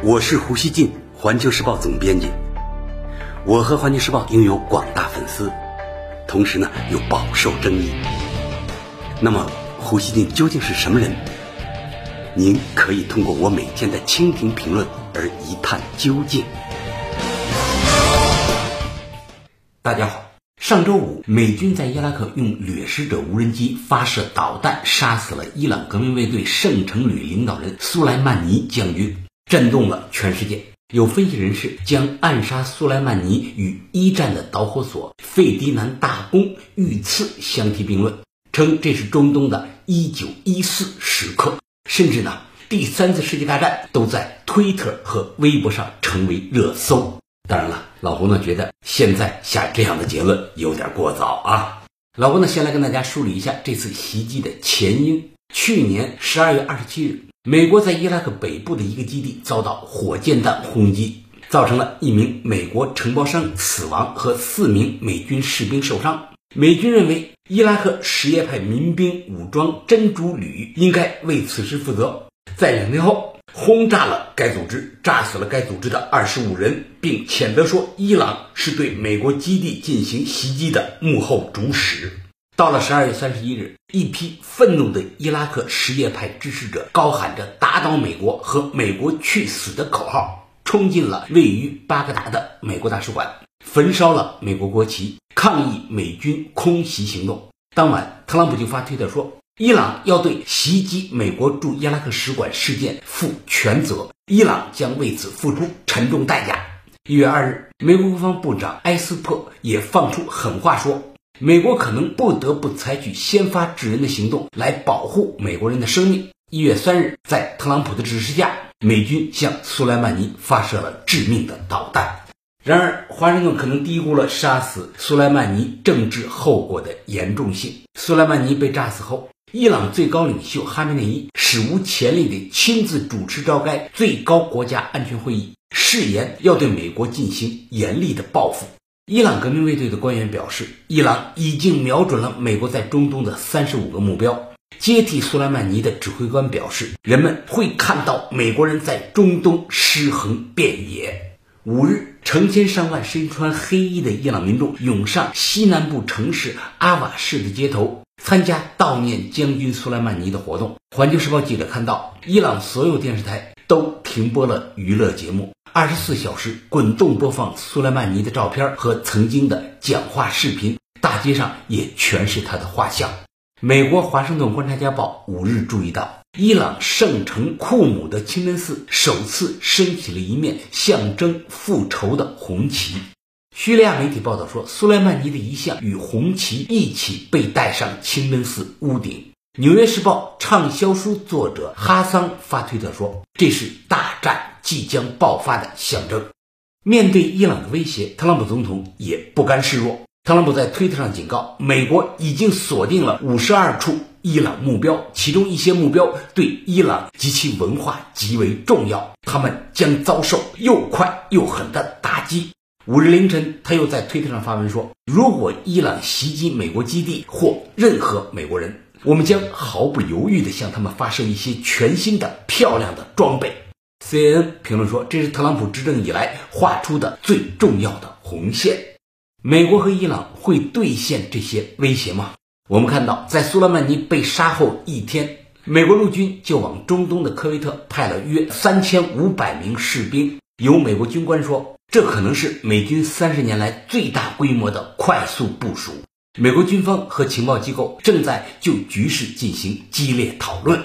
我是胡锡进，环球时报总编辑。我和环球时报拥有广大粉丝，同时呢又饱受争议。那么，胡锡进究竟是什么人？您可以通过我每天的蜻蜓评论而一探究竟。大家好，上周五，美军在伊拉克用掠食者无人机发射导弹，杀死了伊朗革命卫队圣城旅领导人苏莱曼尼将军。震动了全世界。有分析人士将暗杀苏莱曼尼与一战的导火索费迪南大公遇刺相提并论，称这是中东的一九一四时刻。甚至呢，第三次世界大战都在推特和微博上成为热搜。当然了，老胡呢觉得现在下这样的结论有点过早啊。老胡呢先来跟大家梳理一下这次袭击的前因。去年十二月二十七日。美国在伊拉克北部的一个基地遭到火箭弹轰击，造成了一名美国承包商死亡和四名美军士兵受伤。美军认为伊拉克什叶派民兵武装真主旅应该为此事负责，在两天后轰炸了该组织，炸死了该组织的二十五人，并谴责说伊朗是对美国基地进行袭击的幕后主使。到了十二月三十一日，一批愤怒的伊拉克什叶派支持者高喊着“打倒美国”和“美国去死”的口号，冲进了位于巴格达的美国大使馆，焚烧了美国国旗，抗议美军空袭行动。当晚，特朗普就发推特说：“伊朗要对袭击美国驻伊拉克使馆事件负全责，伊朗将为此付出沉重代价。”一月二日，美国国防部长埃斯珀也放出狠话说。美国可能不得不采取先发制人的行动来保护美国人的生命。一月三日，在特朗普的指示下，美军向苏莱曼尼发射了致命的导弹。然而，华盛顿可能低估了杀死苏莱曼尼政治后果的严重性。苏莱曼尼被炸死后，伊朗最高领袖哈梅内伊史无前例地亲自主持召开最高国家安全会议，誓言要对美国进行严厉的报复。伊朗革命卫队的官员表示，伊朗已经瞄准了美国在中东的三十五个目标。接替苏莱曼尼的指挥官表示，人们会看到美国人在中东尸横遍野。五日，成千上万身穿黑衣的伊朗民众涌上西南部城市阿瓦市的街头，参加悼念将军苏莱曼尼的活动。环球时报记者看到，伊朗所有电视台都停播了娱乐节目。二十四小时滚动播放苏莱曼尼的照片和曾经的讲话视频，大街上也全是他的画像。美国《华盛顿观察家报》五日注意到，伊朗圣城库姆的清真寺首次升起了一面象征复仇的红旗。叙利亚媒体报道说，苏莱曼尼的遗像与红旗一起被带上清真寺屋顶。《纽约时报》畅销书作者哈桑发推特说：“这是大战即将爆发的象征。”面对伊朗的威胁，特朗普总统也不甘示弱。特朗普在推特上警告，美国已经锁定了五十二处伊朗目标，其中一些目标对伊朗及其文化极为重要，他们将遭受又快又狠的打击。五日凌晨，他又在推特上发文说：“如果伊朗袭击美国基地或任何美国人。”我们将毫不犹豫地向他们发射一些全新的、漂亮的装备。CNN 评论说，这是特朗普执政以来画出的最重要的红线。美国和伊朗会兑现这些威胁吗？我们看到，在苏莱曼尼被杀后一天，美国陆军就往中东的科威特派了约三千五百名士兵。有美国军官说，这可能是美军三十年来最大规模的快速部署。美国军方和情报机构正在就局势进行激烈讨论。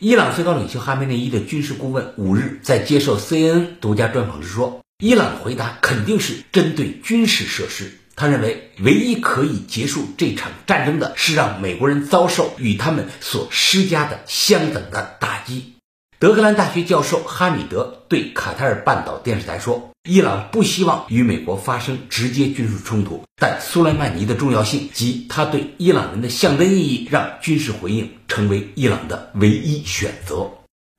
伊朗最高领袖哈梅内伊的军事顾问五日在接受 CNN 独家专访时说：“伊朗回答肯定是针对军事设施。他认为，唯一可以结束这场战争的是让美国人遭受与他们所施加的相等的打击。”德克兰大学教授哈米德对卡塔尔半岛电视台说。伊朗不希望与美国发生直接军事冲突，但苏莱曼尼的重要性及他对伊朗人的象征意义，让军事回应成为伊朗的唯一选择。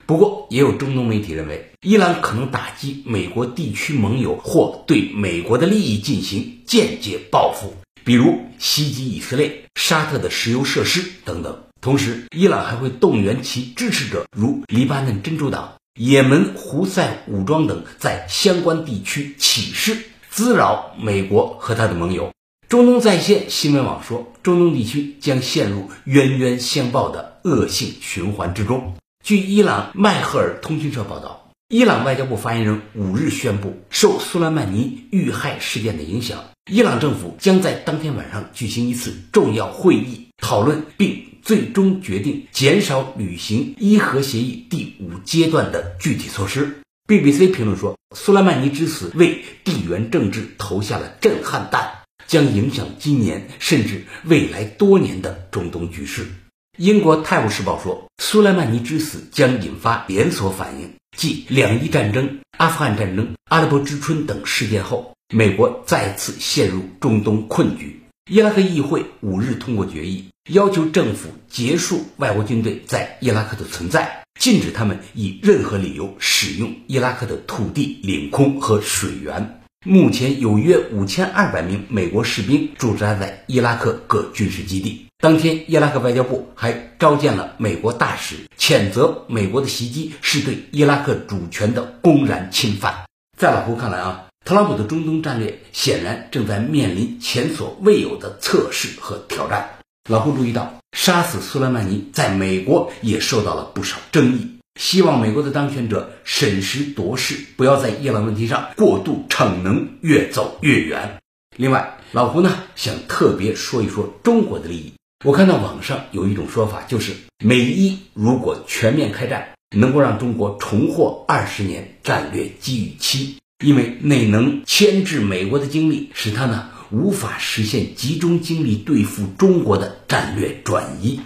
不过，也有中东媒体认为，伊朗可能打击美国地区盟友或对美国的利益进行间接报复，比如袭击以色列、沙特的石油设施等等。同时，伊朗还会动员其支持者，如黎巴嫩真主党。也门胡塞武装等在相关地区起事，滋扰美国和他的盟友。中东在线新闻网说，中东地区将陷入冤冤相报的恶性循环之中。据伊朗迈赫尔通讯社报道，伊朗外交部发言人五日宣布，受苏莱曼尼遇害事件的影响，伊朗政府将在当天晚上举行一次重要会议，讨论并最终决定减少履行伊核协议第五阶段的具体措施。BBC 评论说，苏莱曼尼之死为地缘政治投下了震撼弹，将影响今年甚至未来多年的中东局势。英国《泰晤士报》说，苏莱曼尼之死将引发连锁反应，继两伊战争、阿富汗战争、阿拉伯之春等事件后，美国再次陷入中东困局。伊拉克议会五日通过决议，要求政府结束外国军队在伊拉克的存在，禁止他们以任何理由使用伊拉克的土地、领空和水源。目前有约五千二百名美国士兵驻扎在伊拉克各军事基地。当天，伊拉克外交部还召见了美国大使，谴责美国的袭击是对伊拉克主权的公然侵犯。在老胡看来啊，特朗普的中东战略显然正在面临前所未有的测试和挑战。老胡注意到，杀死苏莱曼尼在美国也受到了不少争议，希望美国的当权者审时度势，不要在伊朗问题上过度逞能，越走越远。另外，老胡呢想特别说一说中国的利益。我看到网上有一种说法，就是美伊如果全面开战，能够让中国重获二十年战略机遇期，因为那能牵制美国的精力，使他呢无法实现集中精力对付中国的战略转移。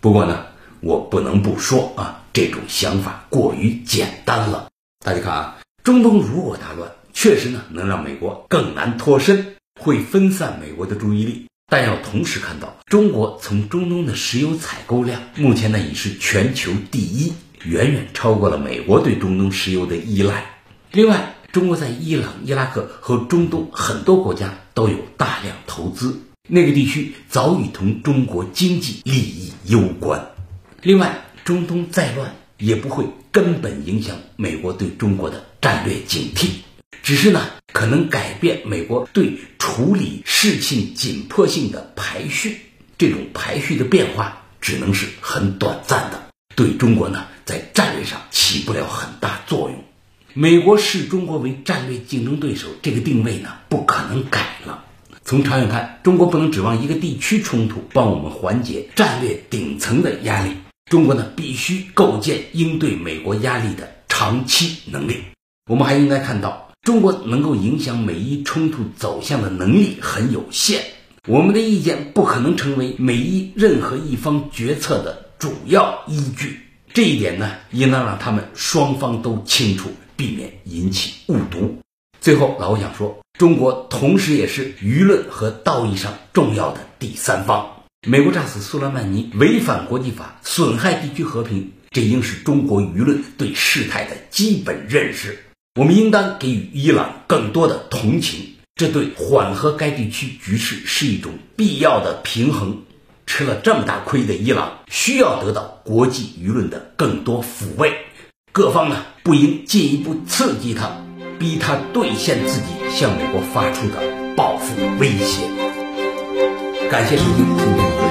不过呢，我不能不说啊，这种想法过于简单了。大家看啊，中东如果大乱，确实呢能让美国更难脱身，会分散美国的注意力。但要同时看到，中国从中东的石油采购量，目前呢已是全球第一，远远超过了美国对中东石油的依赖。另外，中国在伊朗、伊拉克和中东很多国家都有大量投资，那个地区早已同中国经济利益攸关。另外，中东再乱也不会根本影响美国对中国的战略警惕。只是呢，可能改变美国对处理事情紧迫性的排序。这种排序的变化只能是很短暂的，对中国呢，在战略上起不了很大作用。美国视中国为战略竞争对手，这个定位呢，不可能改了。从长远看，中国不能指望一个地区冲突帮我们缓解战略顶层的压力。中国呢，必须构建应对美国压力的长期能力。我们还应该看到。中国能够影响美伊冲突走向的能力很有限，我们的意见不可能成为美伊任何一方决策的主要依据。这一点呢，应当让他们双方都清楚，避免引起误读。最后，老吴想说，中国同时也是舆论和道义上重要的第三方。美国炸死苏莱曼尼，违反国际法，损害地区和平，这应是中国舆论对事态的基本认识。我们应当给予伊朗更多的同情，这对缓和该地区局势是一种必要的平衡。吃了这么大亏的伊朗，需要得到国际舆论的更多抚慰。各方呢，不应进一步刺激他，逼他兑现自己向美国发出的报复威胁。感谢收听今天的。